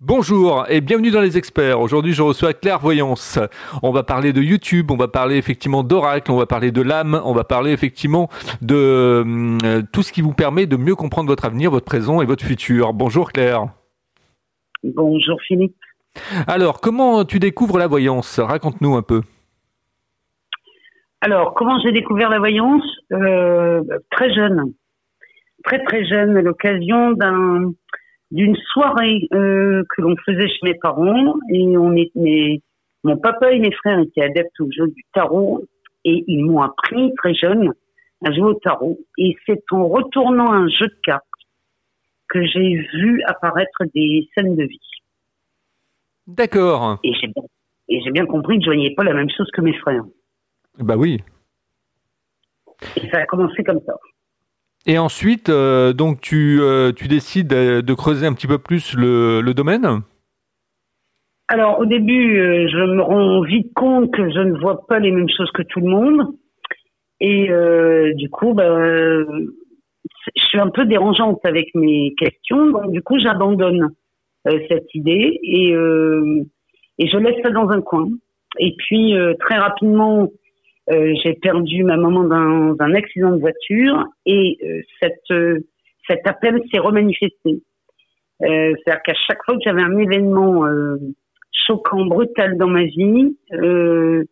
Bonjour et bienvenue dans les experts. Aujourd'hui, je reçois Claire Voyance. On va parler de YouTube, on va parler effectivement d'Oracle, on va parler de l'âme, on va parler effectivement de euh, tout ce qui vous permet de mieux comprendre votre avenir, votre présent et votre futur. Bonjour Claire. Bonjour Philippe. Alors, comment tu découvres la voyance? Raconte-nous un peu. Alors, comment j'ai découvert la voyance? Euh, Très jeune. Très très jeune, à l'occasion d'un d'une soirée euh, que l'on faisait chez mes parents et on est mon papa et mes frères étaient adeptes au jeu du tarot et ils m'ont appris très jeune à jouer au tarot et c'est en retournant un jeu de cartes que j'ai vu apparaître des scènes de vie. D'accord. Et j'ai bien, et j'ai bien compris que je voyais pas la même chose que mes frères. Bah oui. Et ça a commencé comme ça. Et ensuite, euh, donc tu, euh, tu décides de, creuser un petit peu plus le, le domaine? Alors au début, euh, je me rends vite compte que je ne vois pas les mêmes choses que tout le monde. Et du coup, ben, je suis un peu dérangeante avec mes questions. Donc du coup, j'abandonne cette idée et, et je laisse ça dans un coin. Et puis très rapidement, euh, j'ai perdu ma maman dans un accident de voiture et euh, cette, euh, cet appel s'est remanifesté. C'est-à-dire qu'à chaque fois que j'avais un événement choquant, brutal dans ma vie, ce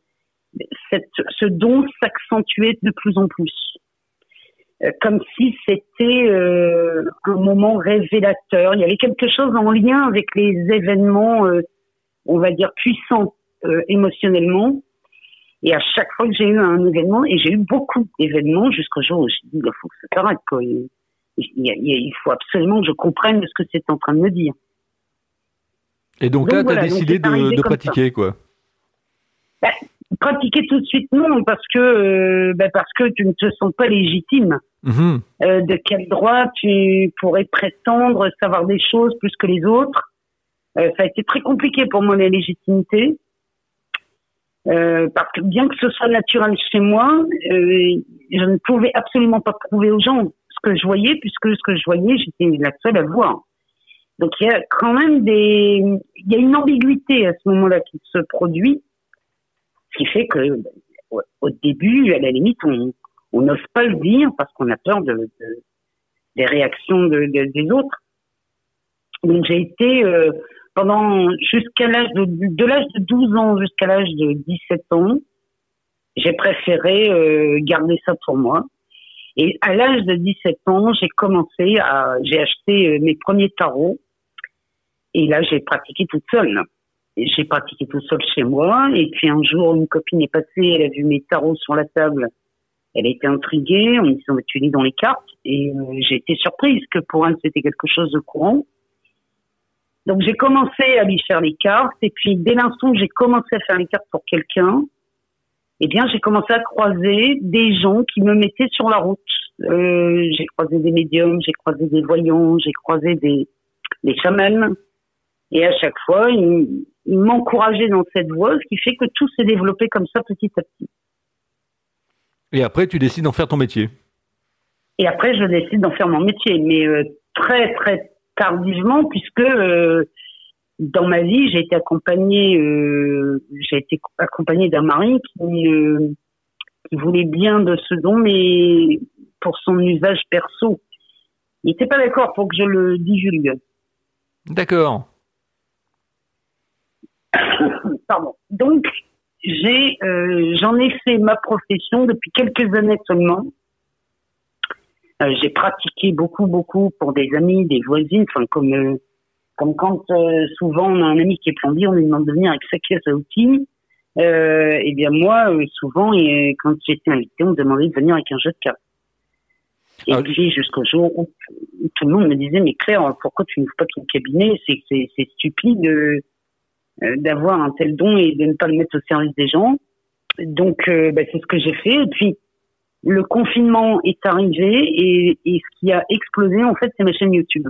don s'accentuait de plus en plus. comme si c'était un moment révélateur. Il y avait quelque chose en lien avec les événements, on va dire, puissants émotionnellement et à chaque fois que j'ai eu un événement, et j'ai eu beaucoup d'événements jusqu'au jour où j'ai dit, il faut que ça s'arrête, quoi. Il, il, faut absolument que je comprenne ce que c'est en train de me dire. Et donc, là, tu as décidé de, pratiquer, quoi bah, Pratiquer tout de suite, non, parce que, euh, bah, parce que tu ne te sens pas légitime. Mhm. Euh, de quel droit tu pourrais prétendre savoir des choses plus que les autres euh, Ça a été très compliqué pour moi, la légitimité. Euh, parce que bien que ce soit naturel chez moi, euh, je ne pouvais absolument pas prouver aux gens ce que je voyais, puisque ce que je voyais, j'étais la seule à voir. Donc il y a quand même des, il y a une ambiguïté à ce moment-là qui se produit, ce qui fait que au début, à la limite, on n'ose pas le dire parce qu'on a peur de, de des réactions de, des autres. Donc j'ai été euh, pendant jusqu'à l'âge de, de l'âge de 12 ans jusqu'à l'âge de 17 ans, j'ai préféré euh, garder ça pour moi. Et à l'âge de 17 ans, j'ai commencé à, j'ai acheté euh, mes premiers tarots. Et là, j'ai pratiqué toute seule. J'ai pratiqué tout seul chez moi. Et puis un jour, une copine est passée, elle a vu mes tarots sur la table. Elle été intriguée en me disant, dans les cartes. Et euh, j'ai été surprise que pour elle, c'était quelque chose de courant. Donc j'ai commencé à lui faire les cartes et puis dès l'instant où j'ai commencé à faire les cartes pour quelqu'un, eh bien j'ai commencé à croiser des gens qui me mettaient sur la route. Euh, j'ai croisé des médiums, j'ai croisé des voyants, j'ai croisé des, des chamans. Et à chaque fois, ils, ils m'encourageaient dans cette voie, ce qui fait que tout s'est développé comme ça petit à petit. Et après, tu décides d'en faire ton métier? Et après, je décide d'en faire mon métier, mais euh, très très tardivement puisque euh, dans ma vie j'ai été accompagnée euh, j'ai été accompagnée d'un mari qui, euh, qui voulait bien de ce don mais pour son usage perso. Il n'était pas d'accord pour que je le divulgue. D'accord. Pardon. Donc j'ai j'en ai fait ma profession depuis quelques années seulement euh, j'ai pratiqué beaucoup, beaucoup pour des amis, des voisines, enfin comme euh, comme quand euh, souvent on a un ami qui est plombier, on lui demande de venir avec sa caisse à outils. Euh, et eh bien moi, souvent, et quand j'étais invité, on me demandait de venir avec un jeu de cartes. Et ah, puis jusqu'au jour où tout le monde me disait mais Claire, pourquoi tu n'ouvres pas ton cabinet? C'est c'est stupide d'avoir un tel don et de ne pas le mettre au service des gens. Donc bah, c'est ce que j'ai fait. Et puis le confinement est arrivé et, ce qui a explosé, en fait, c'est ma chaîne YouTube.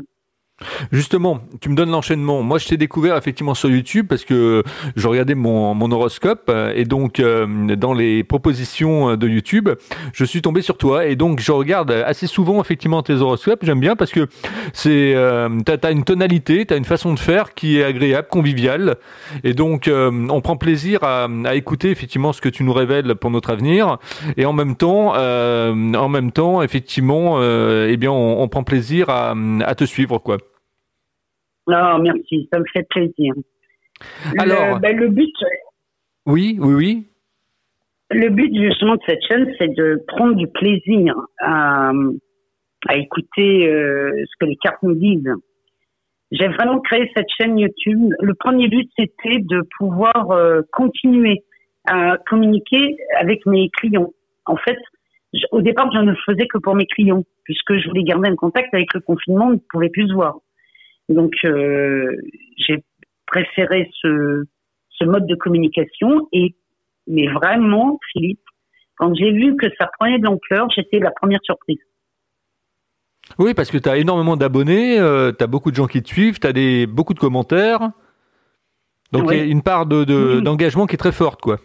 Justement, tu me donnes l'enchaînement. Moi, je t'ai découvert effectivement sur YouTube parce que je regardais mon, horoscope euh, et donc euh, dans les propositions de YouTube, je suis tombé sur toi et donc je regarde assez souvent effectivement tes horoscopes. J'aime bien parce que c'est euh, t'as as une tonalité, t'as une façon de faire qui est agréable, conviviale et donc euh, on prend plaisir à, écouter effectivement ce que tu nous révèles pour notre avenir et en même temps, en même temps effectivement, eh bien on, on prend plaisir à, à te suivre quoi. Non, merci, ça me fait plaisir. Alors, le, ben, le but. Oui, oui, oui. Le but justement de cette chaîne, c'est de prendre du plaisir à, à écouter euh, ce que les cartes nous disent. J'ai vraiment créé cette chaîne YouTube. Le premier but, c'était de pouvoir euh, continuer à communiquer avec mes clients. En fait, au départ, je ne le faisais que pour mes clients, puisque je voulais garder un contact avec le confinement, on ne pouvait plus se voir. Donc, euh, j'ai préféré ce, ce mode de communication. Et mais vraiment, Philippe, quand j'ai vu que ça prenait de l'ampleur, j'étais la première surprise. Oui, parce que tu as énormément d'abonnés, euh, tu as beaucoup de gens qui te suivent, tu as des, beaucoup de commentaires. Donc il y a une part d'engagement de, qui est très forte, quoi.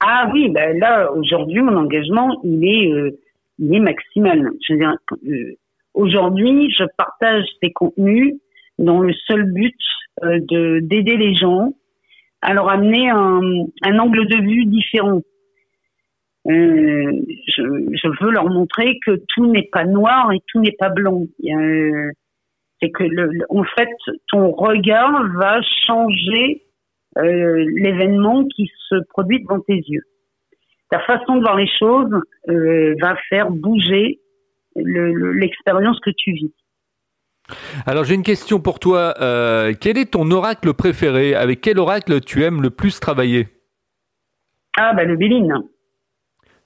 Ah oui, ben là, aujourd'hui, mon engagement, il est, euh, il est maximal. Je veux dire, euh, Aujourd'hui, je partage ces contenus dans le seul but euh, de d'aider les gens à leur amener un, angle de vue différent. Euh, je, veux leur montrer que tout n'est pas noir et tout n'est pas blanc. Euh, c'est que, en fait, ton regard va changer l'événement qui se produit devant tes yeux. Ta façon de voir les choses va faire bouger l'expérience que tu vis. Alors j'ai une question pour toi. Euh, quel est ton oracle préféré? Avec quel oracle tu aimes le plus travailler? Ah ben le Béline.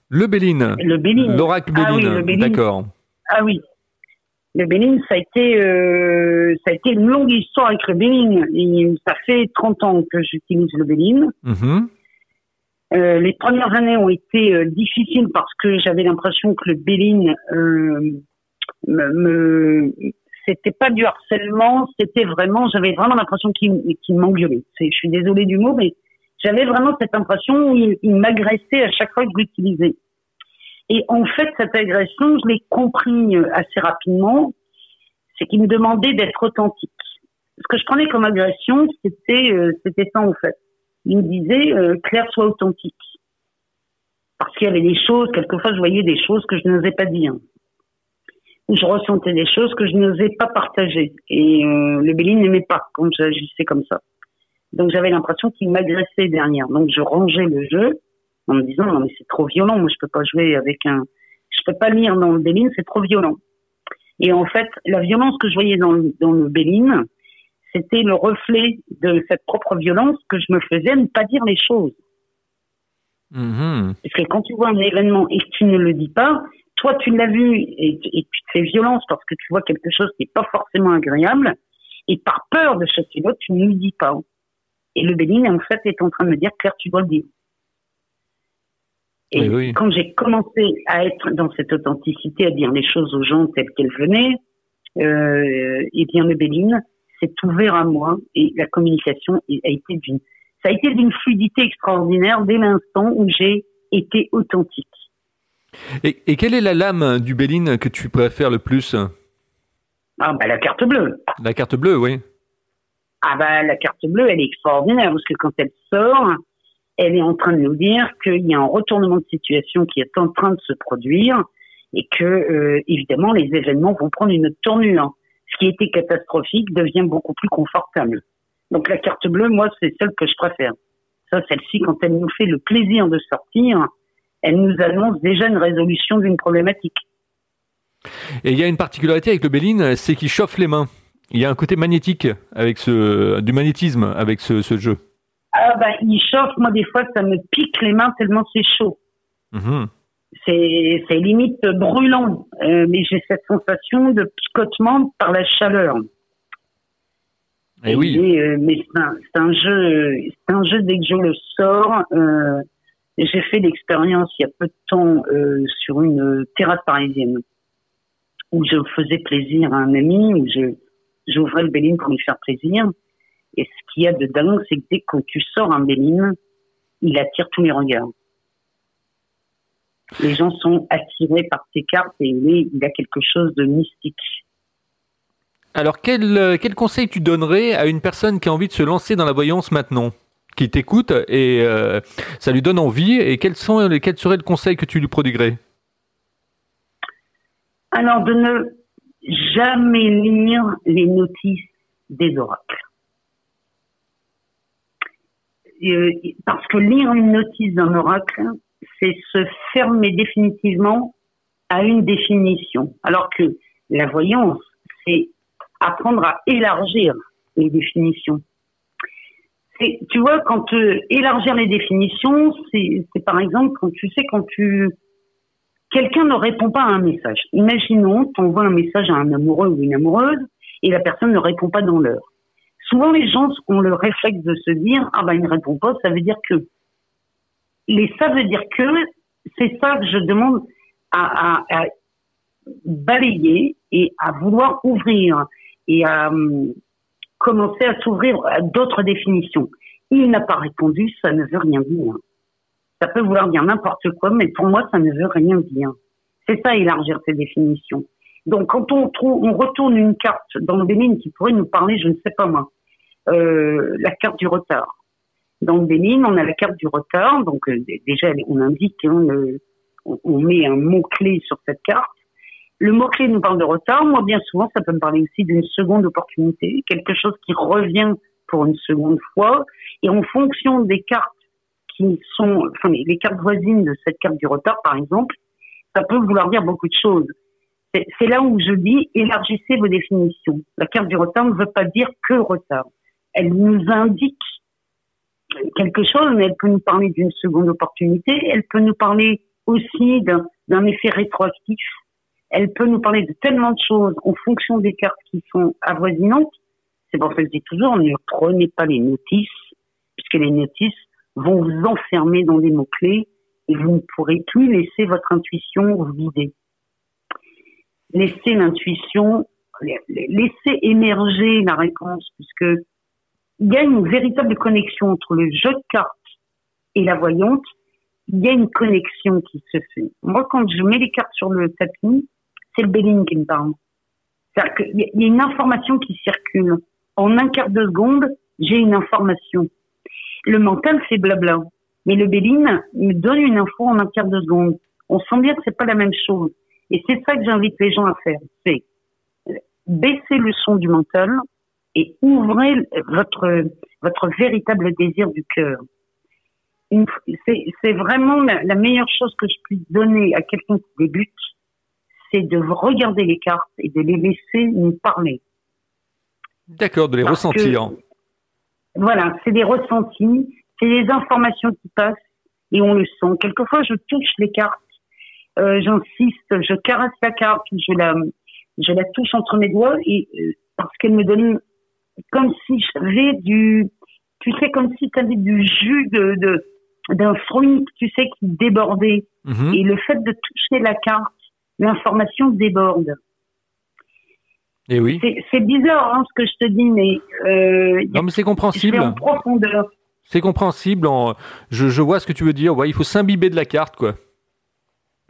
Le Béline. Le Béline. L'oracle ah Béline. D'accord. Ah oui. Le Béline, ça a été euh, ça a été une longue histoire avec le Béline. ça fait 30 ans que j'utilise le Béline. Mm euh, les premières années ont été euh, difficiles parce que j'avais l'impression que le Béline euh, me, me c'était pas du harcèlement, c'était vraiment, j'avais vraiment l'impression qu'il qu m'engueulait. Je suis désolée du mot, mais j'avais vraiment cette impression où il, m'agressait à chaque fois que je l'utilisais. Et en fait, cette agression, je l'ai compris euh, assez rapidement, c'est qu'il me demandait d'être authentique. Ce que je prenais comme agression, c'était c'était ça en fait il me disait euh, Claire, sois authentique. Parce qu'il y avait des choses, quelquefois je voyais des choses que je n'osais pas dire. Ou je ressentais des choses que je n'osais pas partager. Et euh, le Béline n'aimait pas quand j'agissais comme ça. Donc j'avais l'impression qu'il m'agressait derrière. Donc je rangeais le jeu en me disant non mais c'est trop violent, moi je peux pas jouer avec un, je peux pas lire dans le Béline, c'est trop violent. Et en fait, la violence que je voyais dans le, dans le Béline, c'était le reflet de cette propre violence que je me faisais ne pas dire les choses. Mm-hmm. Parce que quand tu vois un événement et que tu ne le dis pas, toi tu l'as vu et, tu te fais violence parce que tu vois quelque chose qui n'est pas forcément agréable, et par peur de choquer l'autre, tu ne le dis pas. Et le Bénin, en fait, est en train de me dire, Claire, tu dois le dire. Et quand j'ai commencé à être dans cette authenticité, à dire les choses aux gens telles qu'elles venaient, euh, et bien le Béline, s'est ouvert à moi et la communication a été d'une, ça a été d'une fluidité extraordinaire dès l'instant où j'ai été authentique. Et, quelle est la lame du Béline que tu préfères le plus? Ah bah la carte bleue. La carte bleue, oui. Ah bah la carte bleue, elle est extraordinaire parce que quand elle sort, elle est en train de nous dire qu'il y a un retournement de situation qui est en train de se produire et que euh, évidemment les événements vont prendre une tournure ce qui était catastrophique devient beaucoup plus confortable. Donc la carte bleue, moi, c'est celle que je préfère. Ça, celle-ci, quand elle nous fait le plaisir de sortir, elle nous annonce déjà une résolution d'une problématique. Et il y a une particularité avec le Béline, c'est qu'il chauffe les mains. Il y a un côté magnétique avec ce, du magnétisme avec ce, jeu. Ah ben, il chauffe. Moi, des fois, ça me pique les mains tellement c'est chaud. Mhm c'est limite brûlant, euh, mais j'ai cette sensation de picotement par la chaleur. Eh et oui. Euh, mais c'est un, jeu, c'est un jeu dès que je le sors. Euh, j'ai fait l'expérience il y a peu de temps sur une terrasse parisienne où je faisais plaisir à un ami, où je j'ouvrais le Béline pour lui faire plaisir. Et ce qu'il y a de dingue, c'est que dès que tu sors un Béline, il attire tous les regards. Les gens sont attirés par ces cartes et il a quelque chose de mystique. Alors, quel, quel conseil tu donnerais à une personne qui a envie de se lancer dans la voyance maintenant qui t'écoute et euh, ça lui donne envie. Et quels, sont, quels seraient le conseil que tu lui prodiguerais? Alors, de ne jamais lire les notices des oracles. Euh, parce que lire une notice d'un oracle, c'est se fermer définitivement à une définition. Alors que la voyance, c'est apprendre à élargir les définitions tu vois, quand euh, élargir les définitions, c'est par exemple quand tu sais quand tu quelqu'un ne répond pas à un message. Imaginons, tu envoies un message à un amoureux ou une amoureuse et la personne ne répond pas dans l'heure. Souvent, les gens ont le réflexe de se dire ah ben il ne répond pas, ça veut dire que. Les ça veut dire que c'est ça que je demande à, balayer et à vouloir ouvrir et à hum, commencer à s'ouvrir à d'autres définitions. Il n'a pas répondu, ça ne veut rien dire. Ça peut vouloir dire n'importe quoi, mais pour moi, ça ne veut rien dire. C'est ça, élargir ces définitions. Donc, quand on retourne une carte dans le Bénin qui pourrait nous parler, je ne sais pas moi, euh, la carte du retard. Le Bénin, on a la carte du retard, donc euh, déjà, on indique, hein, on met un mot-clé sur cette carte. Le mot-clé nous parle de retard. Moi, bien souvent, ça peut me parler aussi d'une seconde opportunité, quelque chose qui revient pour une seconde fois. Et en fonction des cartes qui sont, enfin, les cartes voisines de cette carte du retard, par exemple, ça peut vouloir dire beaucoup de choses. C'est là où je dis élargissez vos définitions. La carte du retard ne veut pas dire que retard. Elle nous indique quelque chose, mais elle peut nous parler d'une seconde opportunité. Elle peut nous parler aussi d'un effet rétroactif elle peut nous parler de tellement de choses en fonction des cartes qui sont avoisinantes. C'est pour ça que je dis toujours, ne prenez pas les notices, puisque les notices vont vous enfermer dans des mots-clés et vous ne pourrez plus laisser votre intuition vous vider. Laissez l'intuition, laissez émerger la réponse, puisque il y a une véritable connexion entre le jeu de cartes et la voyante. Il y a une connexion qui se fait. Moi, quand je mets les cartes sur le tapis, c'est le Béline qui me parle. C'est-à-dire qu'il y a une information qui circule. En un quart de seconde, j'ai une information. Le mental, c'est blabla. Mais le Béline me donne une info en un quart de seconde. On sent bien que c'est pas la même chose. Et c'est ça que j'invite les gens à faire. C'est baisser le son du mental et ouvrez votre, votre véritable désir du cœur. C'est vraiment la, la, meilleure chose que je puisse donner à quelqu'un qui débute, c'est de regarder les cartes et de les laisser nous parler. D'accord, de les ressentir. voilà, c'est des ressentis, c'est des informations qui passent et on le sent. Quelquefois, je touche les cartes, euh, j'insiste, je caresse la carte, je la, je la touche entre mes doigts et euh, parce qu'elle me donne comme si j'avais du, tu sais, comme si tu avais du jus de, d'un fruit, tu sais, qui débordait. Mhm. Et le fait de toucher la carte l'information déborde. Et eh oui. C'est bizarre hein, ce que je te dis, mais euh, non, mais c'est compréhensible. En profondeur. C'est compréhensible. Je, je, vois ce que tu veux dire. Ouais, il faut s'imbiber de la carte, quoi.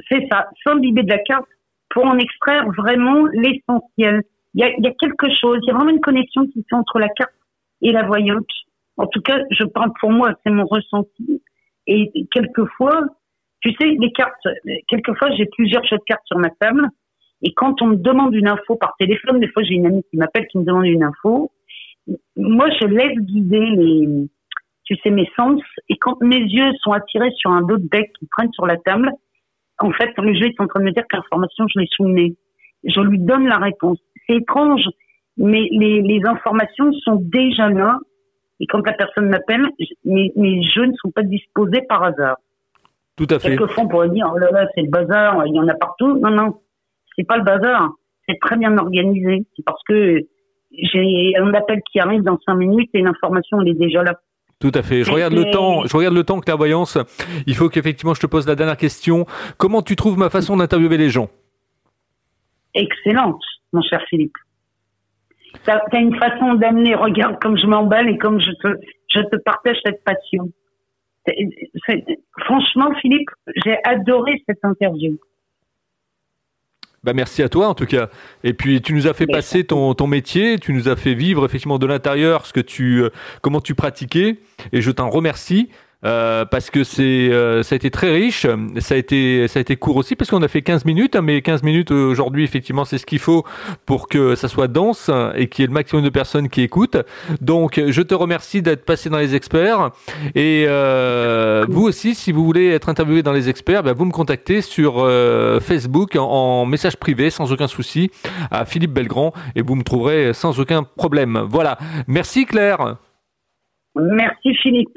C'est ça, s'imbiber de la carte pour en extraire vraiment l'essentiel. Il y a, y a, quelque chose, il y a vraiment une connexion qui fait entre la carte et la voyante. En tout cas, je parle pour moi, c'est mon ressenti. Et quelquefois, tu sais, les cartes, quelquefois j'ai plusieurs jeux de cartes sur ma table, et quand on me demande une info par téléphone, des fois j'ai une amie qui m'appelle qui me demande une info, moi je laisse guider les, tu sais, mes sens, et quand mes yeux sont attirés sur un autre deck qui prennent sur la table, en fait, le jeu est en train de me dire que l'information, je l'ai sous le nez. Je lui donne la réponse. C'est étrange, mais les, les informations sont déjà là, et quand la personne m'appelle, mes, mes jeux ne sont pas disposés par hasard. Tout à fait. Quelquefois, on pourrait dire, oh là là, c'est le bazar, il y en a partout. Non, non, c'est pas le bazar. C'est très bien organisé. C'est parce que j'ai un appel qui arrive dans cinq minutes et l'information, elle est déjà là. Tout à fait. Je regarde le temps. Je regarde le temps, clairvoyance. Il faut qu'effectivement, je te pose la dernière question. Comment tu trouves ma façon d'interviewer les gens? Excellente, mon cher Philippe. t'as as une façon d'amener. Regarde comme je m'emballe et comme je te, je te partage cette passion. franchement, Philippe, j'ai adoré cette interview. Bah merci à toi en tout cas. Et puis tu nous as fait passer ton, ton métier, tu nous as fait vivre effectivement de l'intérieur ce que tu, euh, comment tu pratiquais, et je t'en remercie. Euh, parce que c'est euh, ça a été très riche, ça a été ça a été court aussi parce qu'on a fait 15 minutes, hein, mais 15 minutes aujourd'hui effectivement c'est ce qu'il faut pour que ça soit dense et qu'il y ait le maximum de personnes qui écoutent. Donc je te remercie d'être passé dans les experts et euh, vous aussi si vous voulez être interviewé dans les experts, bah, vous me contactez sur Facebook en, message privé sans aucun souci à Philippe Belgrand et vous me trouverez sans aucun problème. Voilà, merci Claire. Merci Philippe.